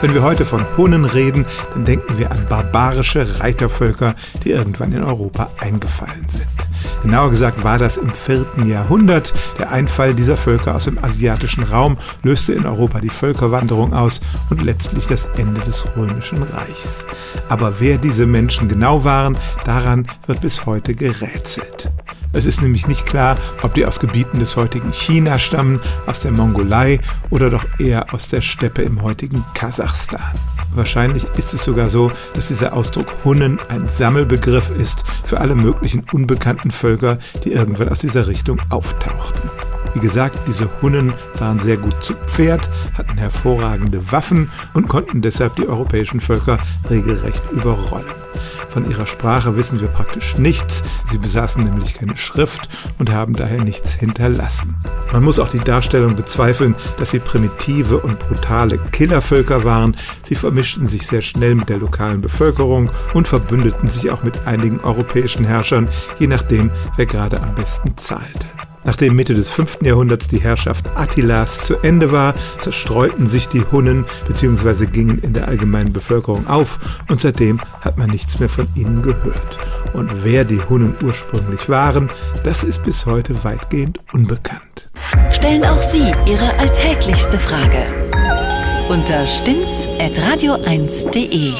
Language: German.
Wenn wir heute von Hunnen reden, dann denken wir an barbarische Reitervölker, die irgendwann in Europa eingefallen sind. Genauer gesagt war das im vierten Jahrhundert. Der Einfall dieser Völker aus dem asiatischen Raum löste in Europa die Völkerwanderung aus und letztlich das Ende des römischen Reichs. Aber wer diese Menschen genau waren, daran wird bis heute gerätselt. Es ist nämlich nicht klar, ob die aus Gebieten des heutigen China stammen, aus der Mongolei oder doch eher aus der Steppe im heutigen Kasachstan. Wahrscheinlich ist es sogar so, dass dieser Ausdruck Hunnen ein Sammelbegriff ist für alle möglichen unbekannten Völker, die irgendwann aus dieser Richtung auftauchten. Wie gesagt, diese Hunnen waren sehr gut zu Pferd, hatten hervorragende Waffen und konnten deshalb die europäischen Völker regelrecht überrollen. Von ihrer Sprache wissen wir praktisch nichts. Sie besaßen nämlich keine Schrift und haben daher nichts hinterlassen. Man muss auch die Darstellung bezweifeln, dass sie primitive und brutale Killervölker waren. Sie vermischten sich sehr schnell mit der lokalen Bevölkerung und verbündeten sich auch mit einigen europäischen Herrschern, je nachdem, wer gerade am besten zahlte. Nachdem Mitte des 5. Jahrhunderts die Herrschaft Attilas zu Ende war, zerstreuten sich die Hunnen bzw. gingen in der allgemeinen Bevölkerung auf und seitdem hat man nichts mehr von ihnen gehört. Und wer die Hunnen ursprünglich waren, das ist bis heute weitgehend unbekannt. Stellen auch Sie Ihre alltäglichste Frage unter stimmtz.radio1.de.